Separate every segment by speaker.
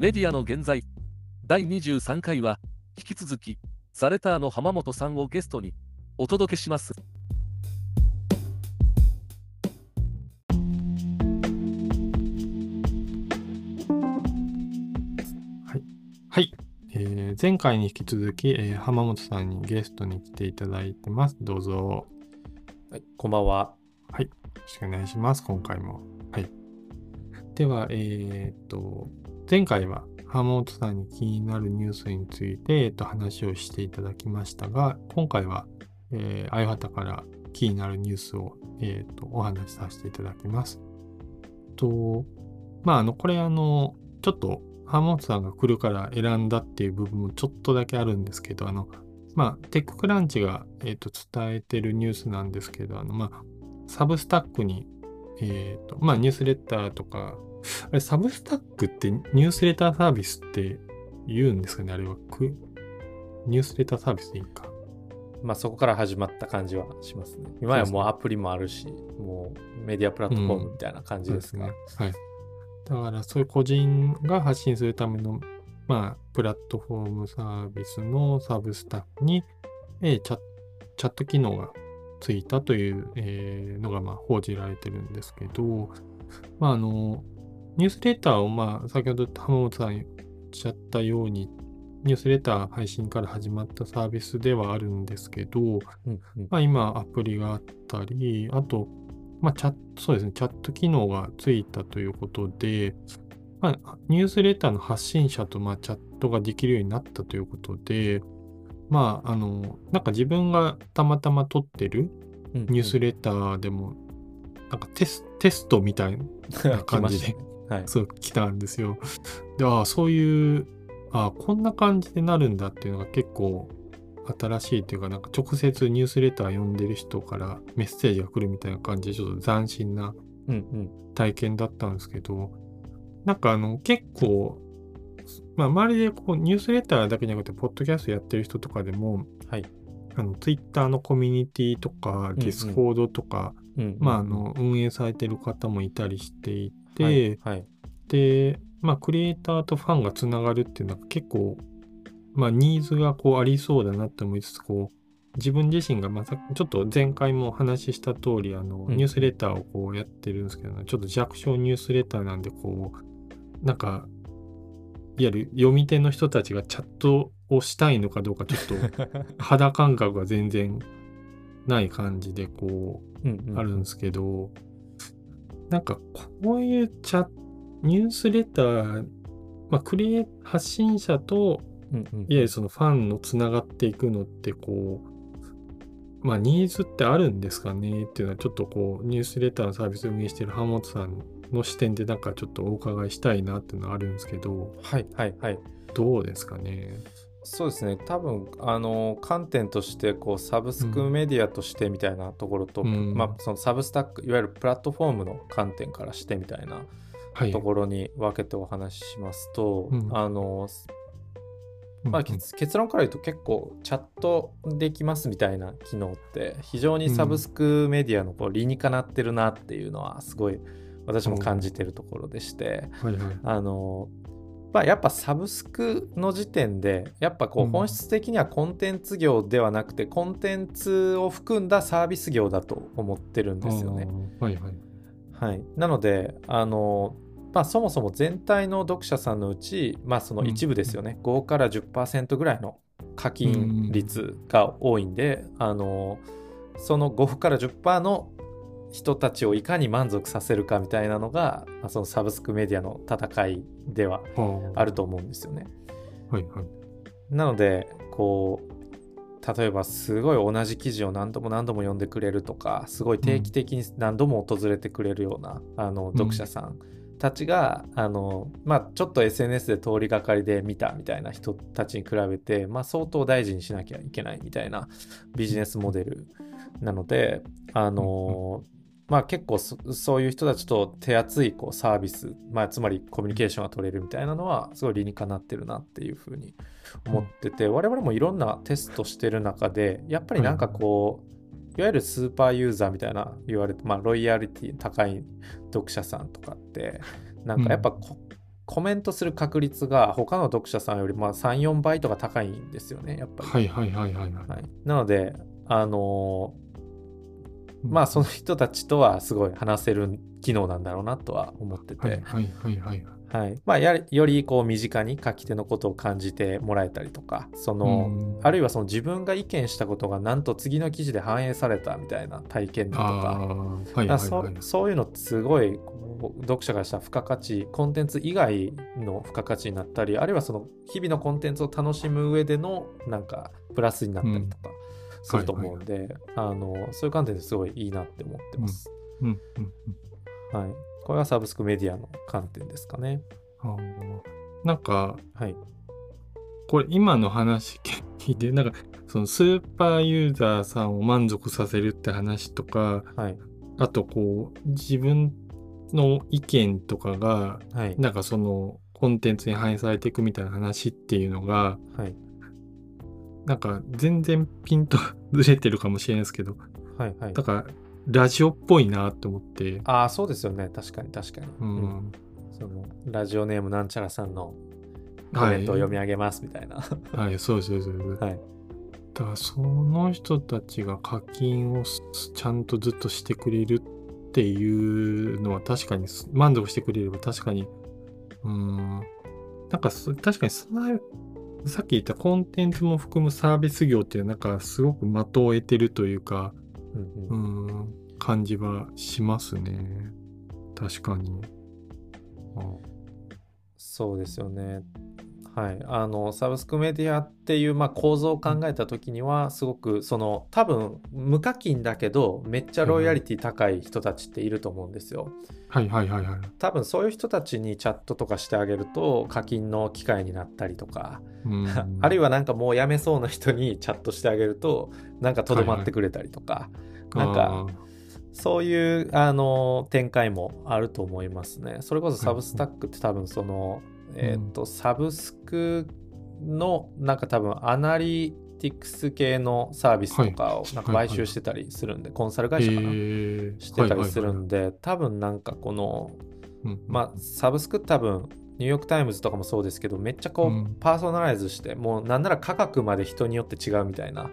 Speaker 1: メディアの現在第23回は引き続きサレターの浜本さんをゲストにお届けします
Speaker 2: はい、えー前回に引き続き、えー浜本さんにゲストに来ていただいてます。どうぞよ
Speaker 3: はい、こんばんは。
Speaker 2: ろしくお願いします。今回も。はい。では、えーっと、前回は浜本さんに気になるニュースについて、えっと、話をしていただきましたが、今回は、えー、あやはたから気になるニュースを、えーと、お話しさせていただきます。と、まあ、あの、これあの、ちょっと浜本さんが来るから選んだっていう部分もちょっとだけあるんですけど、あの、まあ、テッククランチが、えー、と伝えてるニュースなんですけど、あの、まあ、サブスタックに、えっ、と、まあ、ニュースレッターとか、あれ、サブスタックってニュースレターサービスって言うんですかね？あれは。くニュースレターサービスでいいか。
Speaker 3: まあそこから始まった感じはしますね。今やもうアプリもあるし、もうメディアプラットフォームみたいな感じですが。
Speaker 2: そうですね。はい。だから、そういう個人が発信するための、まあ、プラットフォームサービスのサブスタックに、えーチャチャット機能がついたという、えーのが、まあ、報じられてるんですけど、まあ、あの、ニュースレターを、まあ、先ほど浜本さん言っちゃったように、ニュースレター配信から始まったサービスではあるんですけど、
Speaker 3: うんうん。
Speaker 2: まあ、今アプリがあったり、あと、まあ、チャット、そうですね、チャット機能がついたということで、まあ、ニュースレターの発信者と、まあ、チャットができるようになったということで、まあ、あの、なんか自分がたまたま撮ってる
Speaker 3: うん
Speaker 2: ニュースレターでも、なんかテストみたいな感じで
Speaker 3: はい。
Speaker 2: そう来たんですよ。で、ああ、そういう、ああ、こんな感じでなるんだっていうのが結構新しいというか、なんか直接ニュースレター読んでる人からメッセージが来るみたいな感じで、ちょっと斬新な
Speaker 3: うんうん。
Speaker 2: 体験だったんですけど、なんかあの、結構、まあ、周りでこうニュースレターだけじゃなくて、ポッドキャストやってる人とかでも、
Speaker 3: はい。
Speaker 2: あの、ツイッターのコミュニティとか、
Speaker 3: うん
Speaker 2: ディスコードとか、
Speaker 3: うんうん
Speaker 2: まあ、あの、運営されてる方もいたりしていて、
Speaker 3: はいはい。
Speaker 2: で、まあ、クリエイターとファンがつながるっていうのは結構、まあ、ニーズがこうありそうだなって思いつつ、こう、自分自身が、まあ、さちょっと前回もお話しした通り、あの、
Speaker 3: うん
Speaker 2: ニュースレターをこうやってるんですけど、ちょっと弱小ニュースレターなんで、こう、なんか、いわゆる読み手の人たちがチャットをしたいのかどうか、ちょっと 肌感覚が全然ない感じで、こう、
Speaker 3: うんうん
Speaker 2: あるんですけど、なんかこういうチャニュースレター、まあ、クリエイ発信者と
Speaker 3: うんうん
Speaker 2: いわゆるそのファンのつながっていくのってこうまあニーズってあるんですかねっていうのはちょっとこうニュースレターのサービスを運営している浜本さんの視点でなんかちょっとお伺いしたいなっていうのはあるんですけど
Speaker 3: はいはいはい。
Speaker 2: どうですかね？
Speaker 3: そうですね。多分、あの、観点として、こう、サブスクメディアとしてみたいなところと、
Speaker 2: うん。
Speaker 3: まあ、そのサブスタック、いわゆるプラットフォームの観点からしてみたいな
Speaker 2: はい。
Speaker 3: ところに分けてお話ししますと、
Speaker 2: うん。
Speaker 3: あの、まあ、
Speaker 2: うん
Speaker 3: 結結論から言うと結構チャットできますみたいな機能って非常にサブスクメディアのこう理にかなってるなっていうのはすごい私も感じてるところでして
Speaker 2: はいはい。
Speaker 3: あのまあやっぱサブスクの時点でやっぱこ
Speaker 2: う
Speaker 3: うん。本質的にはコンテンツ業ではなくてコンテンツを含んだサービス業だと思ってるんですよね。
Speaker 2: はいはい。
Speaker 3: はい、なのであの、まあ、そもそも全体の読者さんのうち、まあ、その一部ですよね、5から10%ぐらいの課金率が多いんで、あのその5から10%の人たちをいかに満足させるかみたいなのが、まあ、そのサブスクメディアの戦いでは
Speaker 2: あ
Speaker 3: ると思うんですよね。
Speaker 2: はいはい。
Speaker 3: なのでこう例えばすごい同じ記事を何度も何度も読んでくれるとかすごい定期的に何度も訪れてくれるような、あの読者さんたちが、あのまあ、ちょっと SNS で通りがかりで見たみたいな人たちに比べて、まあ、相当大事にしなきゃいけないみたいなビジネスモデルなので、あのまあ、結構そそういう人たちと手厚いこうサービス、まあ、つまりコミュニケーションが取れるみたいなのはすごい理にかなってるなっていうふうに思ってて、我々もいろんなテストしてる中でやっぱりなんかこう、いわゆるスーパーユーザーみたいな言われて、まあ、ロイヤリティ高い読者さんとかってなんかやっぱこ、コメントする確率が他の読者さんよりまあ34倍とか高いんですよねやっぱり。
Speaker 2: はいはいはいはいはい。
Speaker 3: はい、なのであのーまあその人たちとはすごい話せる機能なんだろうなとは思ってて、
Speaker 2: はいはいはいはい。
Speaker 3: はい。まあ、やりよりこう身近に書き手のことを感じてもらえたりとかその、
Speaker 2: うん。
Speaker 3: あるいはその自分が意見したことがなんと次の記事で反映されたみたいな体験だとか。
Speaker 2: ー、はい
Speaker 3: だ
Speaker 2: はい。
Speaker 3: そそういうのってすごい読者がした付加価値コンテンツ以外の付加価値になったりあるいはその日々のコンテンツを楽しむ上でのなんかプラスになったりとかすると思うんで、あのそういう観点ですごいいいなって思ってます、
Speaker 2: うんうんうん。
Speaker 3: はい、これはサブスクメディアの観点ですかね。
Speaker 2: あー。なんか、
Speaker 3: はい。
Speaker 2: これ今の話聞いて、なんか、そのスーパーユーザーさんを満足させるって話とか、
Speaker 3: はい。
Speaker 2: あとこう、自分の意見とかが、
Speaker 3: はい。
Speaker 2: なんかそのコンテンツに反映されていくみたいな話っていうのが、
Speaker 3: はい
Speaker 2: なんか全然ピンと ずれてるかもしれないですけど、
Speaker 3: はいはい。
Speaker 2: だからラジオっぽいなと思って、
Speaker 3: ああそうですよね。確かに確かに、
Speaker 2: う
Speaker 3: うん。
Speaker 2: ん。
Speaker 3: そのラジオネームなんちゃらさんのコメントを読み上げますみたいな。
Speaker 2: はい、そうですそうです。
Speaker 3: はい。
Speaker 2: だからその人たちが課金をすちゃんとずっとしてくれるっていうのは確かにす満足してくれれば確かに。うーん。なんかそ確かにささっき言ったコンテンツも含むサービス業っていうなんかすごく的を得てるというか
Speaker 3: うん
Speaker 2: う
Speaker 3: うん
Speaker 2: 感じはしますね。確かに。あ。
Speaker 3: そうですよね。はい、あのサブスクメディアっていう、まあ、構造を考えた時にはすごくその多分無課金だけどめっちゃロイヤリティ高い人たちっていると思うんですよ。
Speaker 2: はいはいはいはい。
Speaker 3: 多分そういう人たちにチャットとかしてあげると課金の機会になったりとか、
Speaker 2: うん
Speaker 3: あるいはなんかもうやめそうな人に チャットしてあげるとなんかとどまってくれたりとか、なんかそういうあの展開もあると思いますね。それこそサブスタックって多分その、えっ、と、サブスクのなんか多分アナリティクス系のサービスとかをなんか買収してたりするんで、コンサル会社かな、してたりするん
Speaker 2: で、
Speaker 3: で、多分なんかこの、
Speaker 2: うん
Speaker 3: まあサブスク多分ニューヨーク・タイムズとかもそうですけどめっちゃこう、
Speaker 2: うん。
Speaker 3: パーソナライズしてもうなんなら価格まで人によって違うみたいな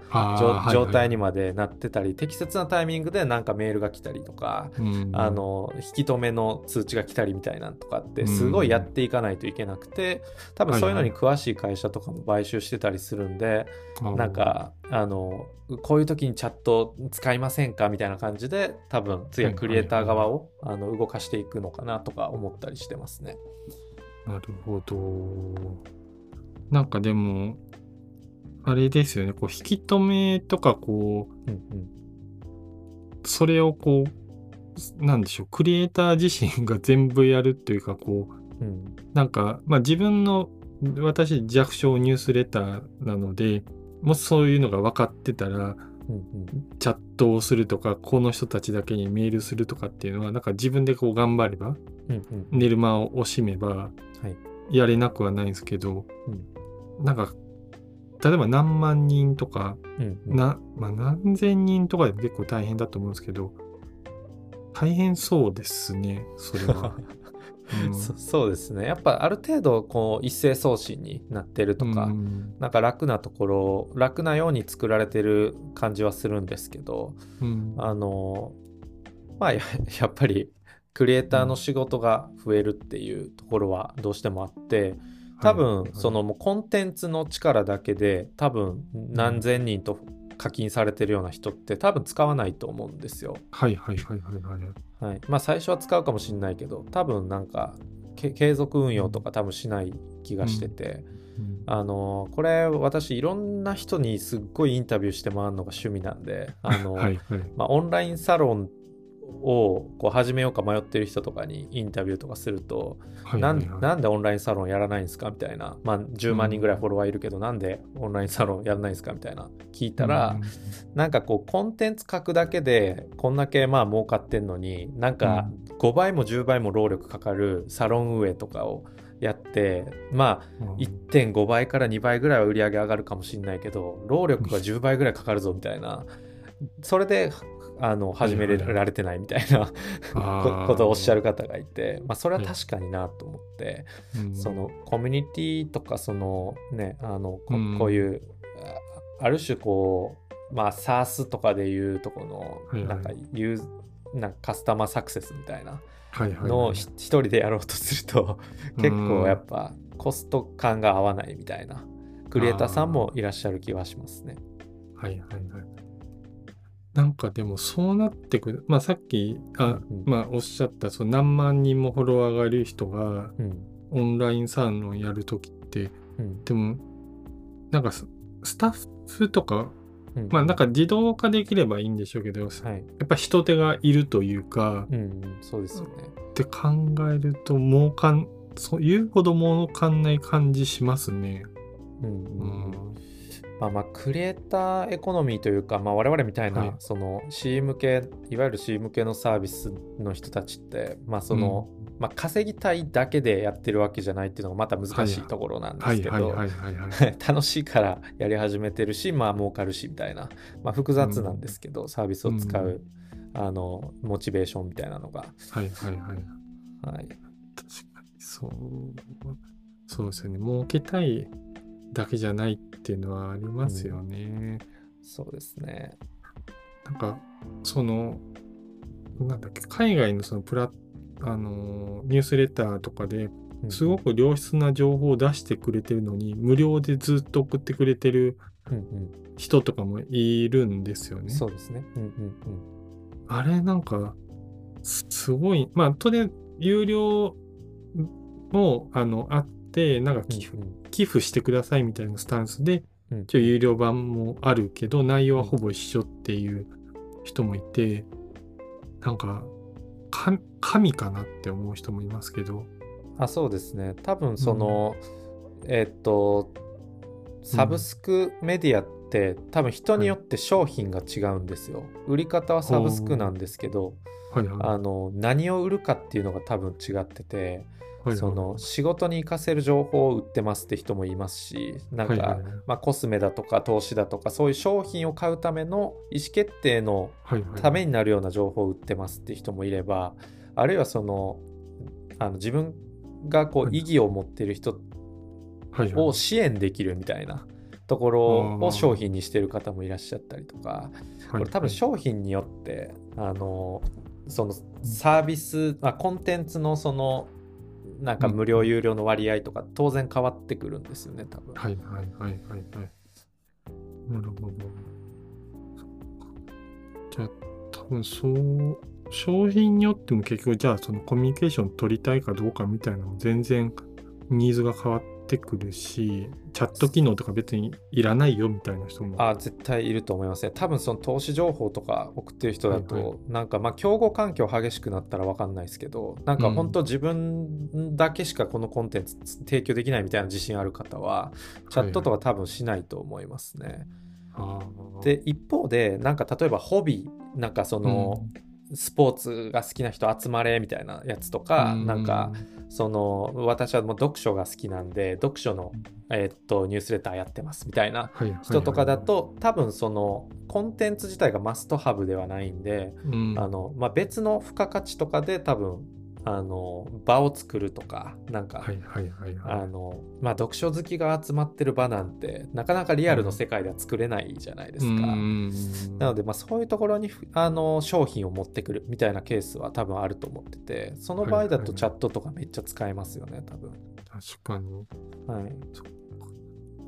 Speaker 3: 状態にまでなってたり、適切なタイミングでなんかメールが来たりとか、
Speaker 2: うん。
Speaker 3: あの引き止めの通知が来たりみたいなんとかってすごいやっていかないといけなくて多分そういうのに詳しい会社とかも買収してたりするんで、なんかあのこういう時にチャット使いませんかみたいな感じで多分次はクリエイター側をあの動かしていくのかなとか思ったりしてますね。
Speaker 2: なるほど。なんかでも、あれですよね、こう、引き止めとか、こう、
Speaker 3: うんうん。
Speaker 2: それをこう、なんでしょう、クリエイター自身が全部やるっていうか、こう、
Speaker 3: うん。
Speaker 2: なんか、まあ自分の、私弱小ニュースレターなので、もしそういうのが分かってたら、
Speaker 3: うんうん。
Speaker 2: チャットをするとか、この人たちだけにメールするとかっていうのは、なんか自分でこう頑張れば、
Speaker 3: うんうん。
Speaker 2: 寝る間を惜しめば、
Speaker 3: はい
Speaker 2: やれなくはないんですけど、
Speaker 3: うん。
Speaker 2: なんか、例えば何万人とか、
Speaker 3: うんうん。
Speaker 2: な、まあ、何千人とかでも結構大変だと思うんですけど、大変そうですね、それは。うん。
Speaker 3: そそうですね。やっぱある程度こう一斉送信になってるとか、
Speaker 2: うん。
Speaker 3: なんか楽なところ楽なように作られてる感じはするんですけど
Speaker 2: うん。
Speaker 3: あのまあや やっぱりクリエイターの仕事が増えるっていうところはどうしてもあって多分
Speaker 2: はい
Speaker 3: そのもうコンテンツの力だけで多分何千人と課金されてるような人って多分使わないと思うんですよ。
Speaker 2: はいはいはいはいはい。
Speaker 3: はい、まあ最初は使うかもしれないけど多分なんかけ継続運用とか多分しない気がしてて、
Speaker 2: うん
Speaker 3: あのこれ私いろんな人にすっごいインタビューして回るのが趣味なんであの、
Speaker 2: はいはい。
Speaker 3: まあ、オンラインサロンをこう始めようか迷ってる人とかにインタビューとかすると、な
Speaker 2: はいはいはい。
Speaker 3: んなんでオンラインサロンやらないんですか？みたいな、まあ、10万人ぐらいフォロワーいるけど、なんでオンラインサロンやらないんですか？みたいな。聞いたら、なんかこうコンテンツ書くだけでこんだけまあ儲かってんのになんか5倍も10倍も労力かかるサロン運営とかをやってまあ
Speaker 2: うん。
Speaker 3: 1.5倍から2倍ぐらいは売り上げ上がるかもしれないけど労力が10倍ぐらいかかるぞみたいな。それであの始められてないみたいな ことをおっしゃる方がいて、まあ、それは確かになと思って、
Speaker 2: うん
Speaker 3: そのコミュニティとかそのねあのこ
Speaker 2: うん
Speaker 3: こういうあある種こうまあ SARS とかでいうとこのなんかユーなんかカスタマーサクセスみたいなのをひ一人でやろうとすると結構やっぱコスト感が合わないみたいなクリエイターさんもいらっしゃる気はしますね。
Speaker 2: はいはいはい。なんかでもそうなってくる、まあさっき、あ
Speaker 3: うん。
Speaker 2: まあおっしゃった、その何万人もフォロワーがいる人が
Speaker 3: うん。
Speaker 2: オンラインサロンやるときって、
Speaker 3: うん。
Speaker 2: でも、なんかススタッフとか、
Speaker 3: うん。
Speaker 2: まあなんか自動化できればいいんでしょうけど、や
Speaker 3: はい、
Speaker 2: っぱ人手がいるというか、
Speaker 3: そうですよね。
Speaker 2: って考えると、儲かん、そう言うほど儲かんない感じしますね。
Speaker 3: うん。まあまあクリエイターエコノミーというか、まあ、我々みたいな、
Speaker 2: はい。
Speaker 3: その C 向けいわゆる C 向けのサービスの人たちってまあその、まあ、稼ぎたいだけでやってるわけじゃないっていうのがまた難しいところなんで
Speaker 2: はい
Speaker 3: すけど。楽しいからやり始めてるしまあ儲かるしみたいな、まあ、複雑なんですけど、サービスを使う、あのモチベーションみたいなのが、
Speaker 2: はいはいはい。
Speaker 3: はい、
Speaker 2: 確かにそう。そうですよね。儲けたいだけじゃないっていうのはありますよね、
Speaker 3: そうですね。
Speaker 2: なんかそのなんだっけ海外のそのプラあのニュースレターとかで
Speaker 3: うん
Speaker 2: すごく良質な情報を出してくれてるのに無料でずっと送ってくれてる
Speaker 3: うん
Speaker 2: 人とかもいるんですよ
Speaker 3: うん、
Speaker 2: ね。
Speaker 3: そうですね。うんうん
Speaker 2: あれなんかすすごいまあとりあえず有料もあのあってなんか
Speaker 3: うん
Speaker 2: 寄付
Speaker 3: うん。
Speaker 2: 寄付してくださいみたいなスタンスで、
Speaker 3: うん。
Speaker 2: 一応有料版もあるけど、内容はほぼ一緒っていう人もいて、なんか、か神かなって思う人もいますけど、
Speaker 3: あそうですね。多分その、えっとサブスクメディアって、多分人によって商品が違うんですよ、売り方はサブスクなんですけど
Speaker 2: はいはい。
Speaker 3: あの何を売るかっていうのが多分違ってて、その仕事に活かせる情報を売ってますって人もいますしなんか、まあ、コスメだとか投資だとかそういう商品を買うための意思決定のためになるような情報を売ってますって人もいればあるいはそのあの自分がこ
Speaker 2: はい。
Speaker 3: う意義を持ってる人を支援できるみたいなところを商品にしてる方もいらっしゃったりとかこれ多分商品によってあのそのサービス、まあ、コンテンツのそのなんか無料有料の割合とか当然変わってくるんですよね多分。
Speaker 2: はいはいはいはいはい。なるほど。じゃあ、多分そう、商品によっても結局、じゃあそのコミュニケーション取りたいかどうかみたいなのも全然ニーズが変わってくるし、チャット機能とか別にいらないよみたいな人も。
Speaker 3: あ絶対いると思いますね。多分その投資情報とか送ってる人だと、
Speaker 2: はいは
Speaker 3: なんかまあ競合環境激しくなったら分かんないですけどなんか本当自分だけしかこのコンテンツ提供できないみたいな自信ある方はチャットとか多分しないと思いますね。
Speaker 2: あー
Speaker 3: で一方でなんか例えばホビーなんかその、スポーツが好きな人集まれみたいなやつとか、
Speaker 2: うん。
Speaker 3: なんかその私はもう読書が好きなんで読書の、えーっとニュースレターやってますみたいな人とかだと、多分そのコンテンツ自体がマストハブではないんで、
Speaker 2: うん。
Speaker 3: あのまあ、別の付加価値とかで多分あの場を作るとかなんか、読書好きが集まってる場なんてなかなかリアルの世界では作れないじゃないですか。
Speaker 2: うん
Speaker 3: なので、まあ、そういうところにふあの商品を持ってくるみたいなケースは多分あると思っててその場合だとチャットとかめっちゃ使えますよね多分。
Speaker 2: 確かに。
Speaker 3: はい、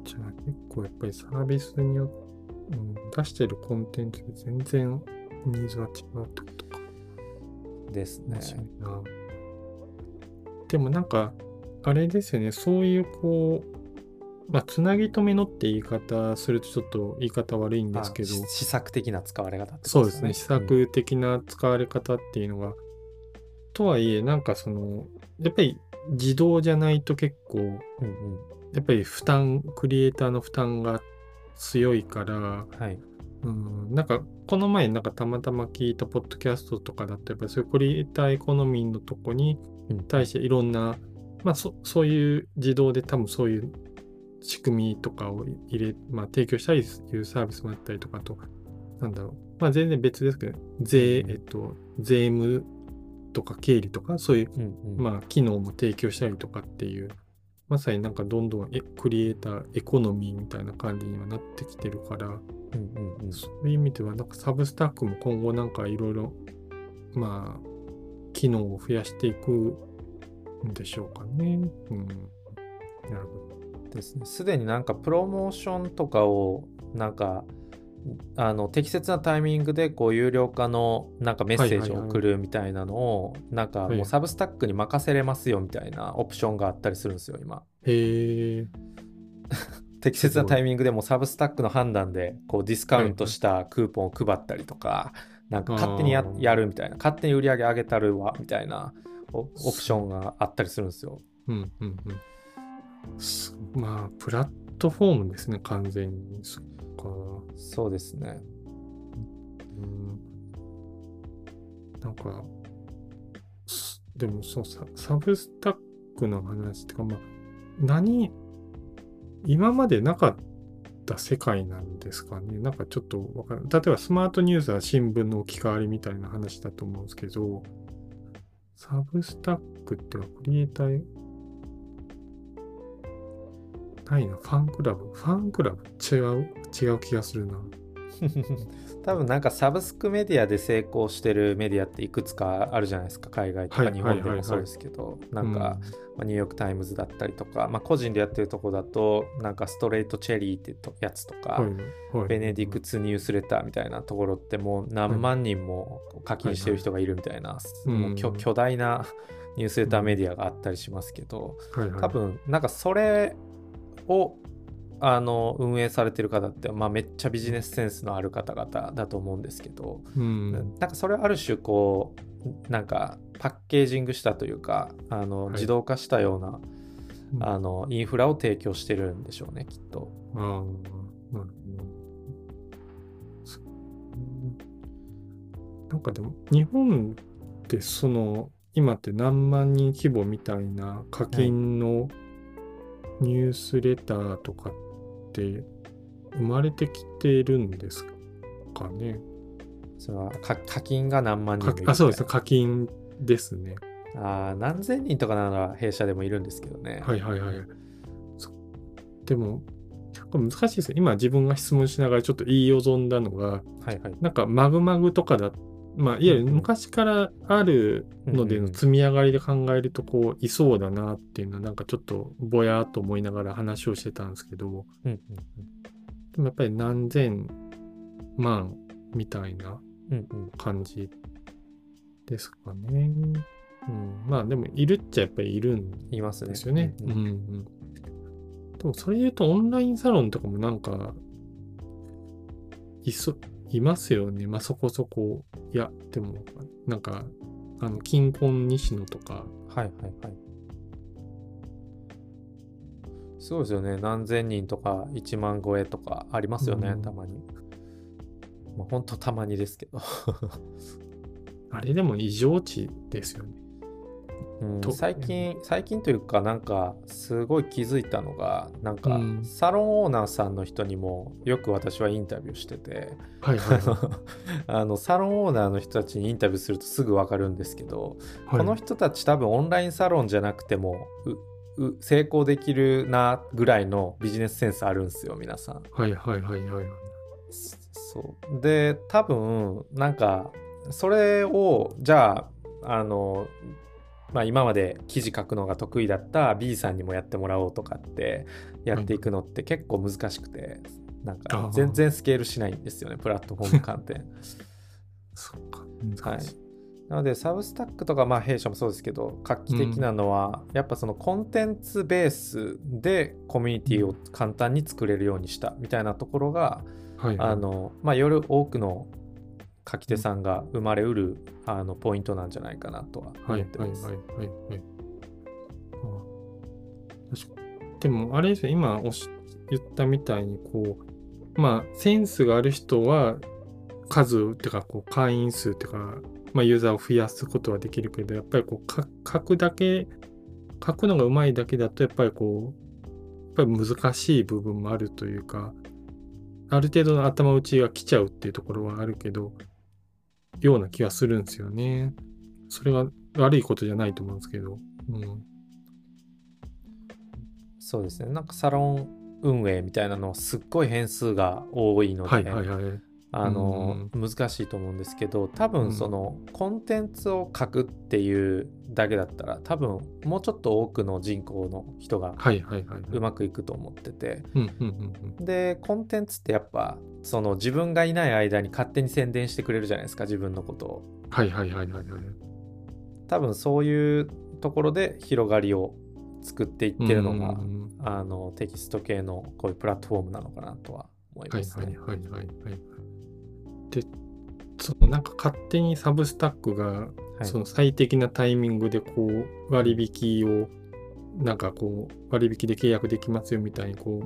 Speaker 2: じゃあ結構やっぱりサービスによって、うん、出してるコンテンツで全然ニーズが違うってことか。
Speaker 3: ですね。
Speaker 2: でもなんか、あれですよね、そういうこう、まあ、つなぎ止めのって言い方するとちょっと言い方悪いんですけど。
Speaker 3: あ、し施策的な使われ方ってこと
Speaker 2: そうですね、施
Speaker 3: うん。
Speaker 2: 策的な使われ方っていうのが、とはいえ、なんかその、やっぱり自動じゃないと結構、
Speaker 3: うんうん。
Speaker 2: やっぱり負担、クリエイターの負担が強いから、
Speaker 3: はい。
Speaker 2: うん、なんかこの前なんかたまたま聞いたポッドキャストとかだとやっぱりそういうクリエイターエコノミーのとこに
Speaker 3: うん。
Speaker 2: 対していろんな、まあそそういう自動で多分そういう仕組みとかを入れ、まあ、提供したりいうサービスもあったりとかあとなんだろう。まあ全然別ですけど、税、
Speaker 3: うん。
Speaker 2: えっと、税務とか経理とか、そういう、
Speaker 3: うんうん。
Speaker 2: まあ、機能も提供したりとかっていう、まさになんかどんどんえクリエイターエコノミーみたいな感じにはなってきてるから、
Speaker 3: うんうんうん。
Speaker 2: そういう意味では、なんかサブスタックも今後なんかいろいろ、まあ、機能を増やしていくんでしょうかね。うん。なるほど。
Speaker 3: ですね。すでになんかプロモーションとかをなんかあの適切なタイミングでこう有料化のなんかメッセージを送るみたいなのをなんか
Speaker 2: はい
Speaker 3: もうサブスタックに任せれますよみたいなオプションがあったりするんですよ今。
Speaker 2: へえ。
Speaker 3: 適切なタイミングでもうサブスタックの判断でこうディスカウントしたクーポンを配ったりとかなんか勝手にやるみたいな勝手に売り上げ上げたるわみたいなオオプションがあったりするんですよ。
Speaker 2: うんうんうん。すまあ、プラットフォームですね、完全に。そっか。
Speaker 3: そうですね。
Speaker 2: うん。なんか、すでもそうサ、サブスタックの話ってか、まあ、何、今までなかった世界なんですかね？なんかちょっとわかる。例えばスマートニュースは新聞の置き換わりみたいな話だと思うんですけど、サブスタックってのはクリエイターないな、ファンクラブ？ファンクラブ違う、違う気がするな。
Speaker 3: 多分なんかサブスクメディアで成功してるメディアっていくつかあるじゃないですか海外とか
Speaker 2: はい
Speaker 3: 日本でもそうですけどなんか、ニューヨーク・タイムズだったりとか、まあ、個人でやってるとこだとなんか Stratechery ってとやつとか、
Speaker 2: はいはい
Speaker 3: Benedict's Newsletter みたいなところってもう何万人も課金してる人がいるみたいな、
Speaker 2: い
Speaker 3: もう巨
Speaker 2: うん
Speaker 3: 巨大な ニュースレターメディアがあったりしますけど、
Speaker 2: はいはい
Speaker 3: 多分なんかそれをあの運営されてる方って、まあ、めっちゃビジネスセンスのある方々だと思うんですけど、
Speaker 2: うん。
Speaker 3: なんかそれをある種こうなんかパッケージングしたというかあの
Speaker 2: はい
Speaker 3: 自動化したような、
Speaker 2: うん
Speaker 3: あのインフラを提供してるんでしょうねきっと。
Speaker 2: ああ、なるほど。そなんかでも、日本ってその、今って何万人規模みたいな課金のニュースレターとかって生まれてきてるんですかね？
Speaker 3: それはか課金が何万人
Speaker 2: あ、そうですね。課金ですね。
Speaker 3: あー何千人とかなら弊社でもいるんですけどね。
Speaker 2: はいはいはい。そでも、これ難しいですね。今自分が質問しながらちょっと言いよぞんだのが、
Speaker 3: はいはい。
Speaker 2: なんかマグマグとかだ、まあ、いわゆる昔からあるのでの積み上がりで考えると、こう、いそうだなっていうのは、なんかちょっとぼやーっと思いながら話をしてたんですけど、
Speaker 3: うんうん
Speaker 2: でもやっぱり何千万みたいな
Speaker 3: うんうんうん
Speaker 2: 感じですかね。うん、まあでも、いるっちゃやっぱりいるん
Speaker 3: いますね。
Speaker 2: ですよね。
Speaker 3: う
Speaker 2: うんんうん。でもそれ言うとオンラインサロンとかもなんか、いそ、いますよね。まあそこそこ。いや、でも、なんか、あの、金婚西野とか、
Speaker 3: はいはいはい。すごいですよね。何千人とか1万超えとかありますよね、
Speaker 2: うん
Speaker 3: たまに。まあ、ほんとたまにですけど。
Speaker 2: あれでも異常値ですよね。
Speaker 3: うん
Speaker 2: と
Speaker 3: 最近、最近というか、なんか、すごい気づいたのが、なんか
Speaker 2: うん、
Speaker 3: サロンオーナーさんの人にも、よく私はインタビューしてて、
Speaker 2: はいはいは
Speaker 3: あの、サロンオーナーの人たちにインタビューするとすぐわかるんですけど、
Speaker 2: い。
Speaker 3: この人たち多分オンラインサロンじゃなくても成功できるなぐらいのビジネスセンスあるんですよ皆さん。
Speaker 2: はいはいはいはいはい。
Speaker 3: そうで多分なんかそれをじゃああの、まあ、今まで記事書くのが得意だった B さんにもやってもらおうとかってやっていくのって結構難しくてなん
Speaker 2: あー
Speaker 3: か全然スケールしないんですよねプラットフォーム観点。
Speaker 2: そっか。
Speaker 3: はい
Speaker 2: 難しい。
Speaker 3: なのでサブスタックとかまあ弊社もそうですけど画期的なのは、やっぱそのコンテンツベースでコミュニティを簡単に作れるようにしたみたいなところが、
Speaker 2: はいはい。
Speaker 3: あのまあより多くの書き手さんが生まれうるあのポイントなんじゃないかなとは思ってます。
Speaker 2: はいはいはいはい。でもあれですよ、今おし言ったみたいにこう、まあセンスがある人は数っていうかこう会員数っていうか、まあ、ユーザーを増やすことはできるけど、やっぱりこう書くだけ、書くのがうまいだけだとやっぱりこう、やっぱり難しい部分もあるというか、ある程度の頭打ちが来ちゃうっていうところはあるけど、ような気はするんですよね。それが悪いことじゃないと思うんですけど。うん。
Speaker 3: そうですね。なんかサロン運営みたいなのすっごい変数が多いので、
Speaker 2: はいはいはい。
Speaker 3: あの難しいと思うんですけど多分そのコンテンツを書くっていうだけだったら多分もうちょっと多くの人口の人が
Speaker 2: はいはいはい。
Speaker 3: うまくいくと思ってて。でコンテンツってやっぱその自分がいない間に勝手に宣伝してくれるじゃないですか自分のことを
Speaker 2: はいはいはいはいはい。
Speaker 3: 多分そういうところで広がりを作っていってるのが、あのテキスト系のこういうプラットフォームなのかなとは思い
Speaker 2: はい
Speaker 3: ますね。
Speaker 2: はいはいはいはい。で、そのなんか勝手にサブスタックが
Speaker 3: はい
Speaker 2: その最適なタイミングでこう割引をなんかこう割引で契約できますよみたいにこ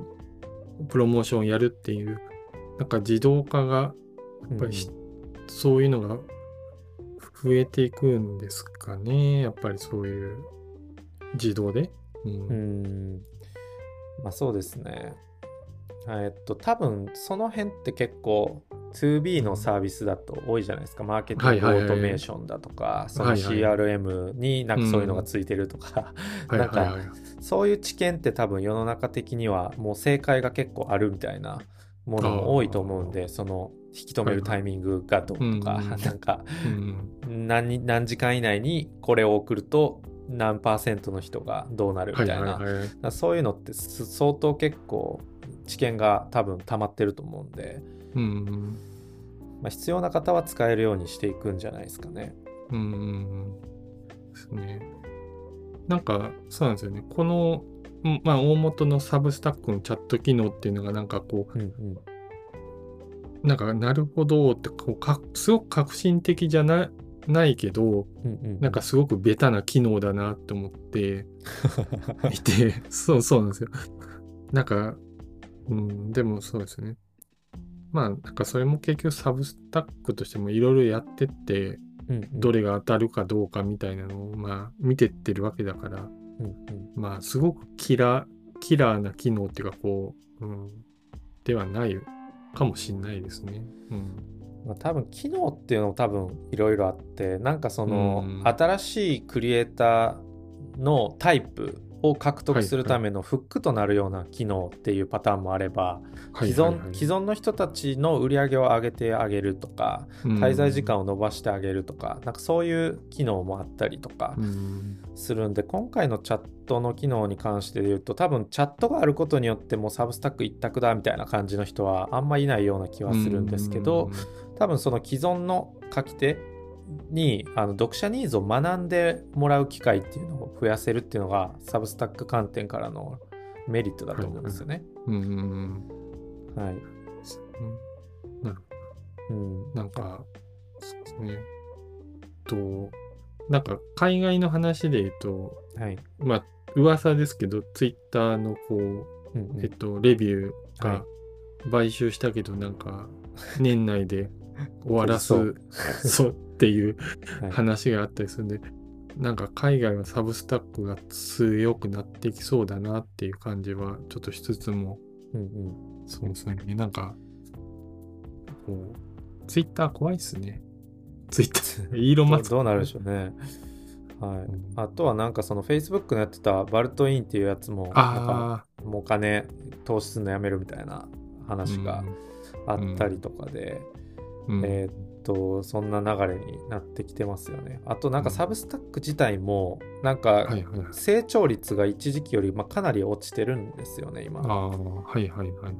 Speaker 2: うプロモーションをやるっていうなんか自動化がやっぱりしそういうのが増えていくんですかねやっぱりそういう自動で。うん
Speaker 3: うんうんまあそうですね。えっと多分その辺って結構 2B のサービスだと多いじゃないですか。マーケティングオートメーションだとか、その CRM になんかそういうのがついてるとか、
Speaker 2: はい
Speaker 3: なんかそういう知見って多分世の中的にはもう正解が結構あるみたいなものも多いと思うんで、その引き止めるタイミングがどうとか、なんか
Speaker 2: うん。
Speaker 3: 何何時間以内にこれを送ると何パーセントの人がどうなるみ
Speaker 2: はい
Speaker 3: たいな、そういうのってす相当結構知見が多分溜まってると思うんで、
Speaker 2: うん
Speaker 3: まあ、必要な方は使えるようにしていくんじゃないですかね。
Speaker 2: うんですね。なんか、そうなんですよね。この、うんまあ、大元のサブスタックのチャット機能っていうのが、なんかこ
Speaker 3: うんうん
Speaker 2: う、なんか、なるほどってこうか、すごく革新的じゃなないけど、
Speaker 3: うんうん、
Speaker 2: なんかすごくベタな機能だなって思って いて、そうそうなんですよ。なんか、うん、でもそうですね。まあ、なんかそれも結局サブスタックとしてもいろいろやってって、
Speaker 3: うんうん
Speaker 2: どれが当たるかどうかみたいなのを、まあ、見てってるわけだから、
Speaker 3: うんうん
Speaker 2: まあ、すごくキラー、キラーな機能っていうか、こう、うん、ではないかもしれないですね。うん。
Speaker 3: まあ、多分機能っていうのも多分いろいろあってなんかその、
Speaker 2: うん
Speaker 3: 新しいクリエイターのタイプを獲得するためのフックとなるような機能っていうパターンもあれば、
Speaker 2: はい
Speaker 3: 既存既存の人たちの売り上げを上げてあげるとか、滞在時間を伸ばしてあげるとかなんかそういう機能もあったりとか
Speaker 2: うん。
Speaker 3: するんで、今回のチャットの機能に関して言うと多分チャットがあることによってもうサブスタック一択だみたいな感じの人はあんまいないような気はするんですけど、多分その既存の書き手にあの読者ニーズを学んでもらう機会っていうのを増やせるっていうのがサブスタック観点からのメリットだと思うんですよね。
Speaker 2: うん
Speaker 3: はい。
Speaker 2: なる
Speaker 3: うん。
Speaker 2: なんか、そうですね。と、なんか海外の話で言うと、
Speaker 3: はい。
Speaker 2: まあ、噂ですけど、ツイッターのこう、
Speaker 3: うんうん
Speaker 2: えっと、レビュー
Speaker 3: はい
Speaker 2: が買収したけど、なんか、年内で終わらす
Speaker 3: そう。
Speaker 2: っていう
Speaker 3: はい。
Speaker 2: 話があったりするんで、なんか海外はサブスタックが強くなってきそうだなっていう感じはちょっとしつつも、
Speaker 3: うんうん。
Speaker 2: そうですね、なんか、こう、ツイッター怖いっすね。ツイッター、イーロンマスク。
Speaker 3: どうなるでしょうね。はい。あとはなんかその Facebook のやってたバルトインっていうやつも、なんか
Speaker 2: あ
Speaker 3: もうお金投資するのやめるみたいな
Speaker 2: あ、
Speaker 3: 話があったりとかで、
Speaker 2: うん、うん
Speaker 3: えーっと、そんな流れになってきてますよね。あとなんかサブスタック自体も、なんか。成長率が一時期よりまあかなり落ちてるんですよね、今。
Speaker 2: ああ、はいはいはいはい。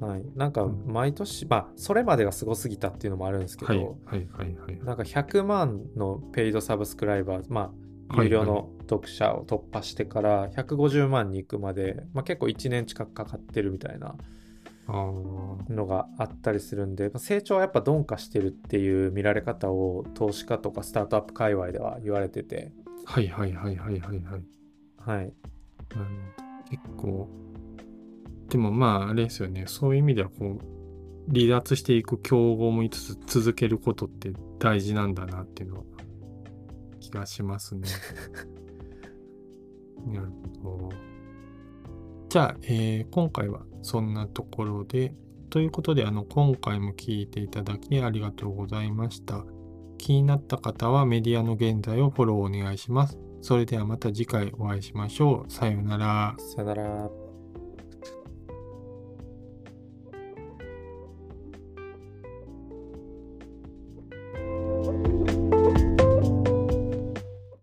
Speaker 3: はい。なんか
Speaker 2: うん
Speaker 3: 毎年、まあそれまでがすごすぎたっていうのもあるんですけど、
Speaker 2: はいはいはいはい。
Speaker 3: なんか100万のペイドサブスクライバー、まあ、
Speaker 2: はい
Speaker 3: 有料の読者を突破してから150万に行くまで、まあ、結構1年近くかかってるみたいなのがあったりするんで、まあ成長はやっぱ鈍化してるっていう見られ方を投資家とかスタートアップ界隈では言われてて、
Speaker 2: はいはいはいはいはいはい。
Speaker 3: はい。
Speaker 2: 結構、でもまああれですよね、そういう意味ではこう、離脱していく競合もいつつ続けることって大事なんだなっていうのは気がしますね。なるほど。じゃあ、えー今回はそんなところで、ということで、あの、今回も聞いていただきありがとうございました。気になった方はメディアの現在をフォローお願いします。それではまた次回お会いしましょう。さようなら。
Speaker 3: さよなら。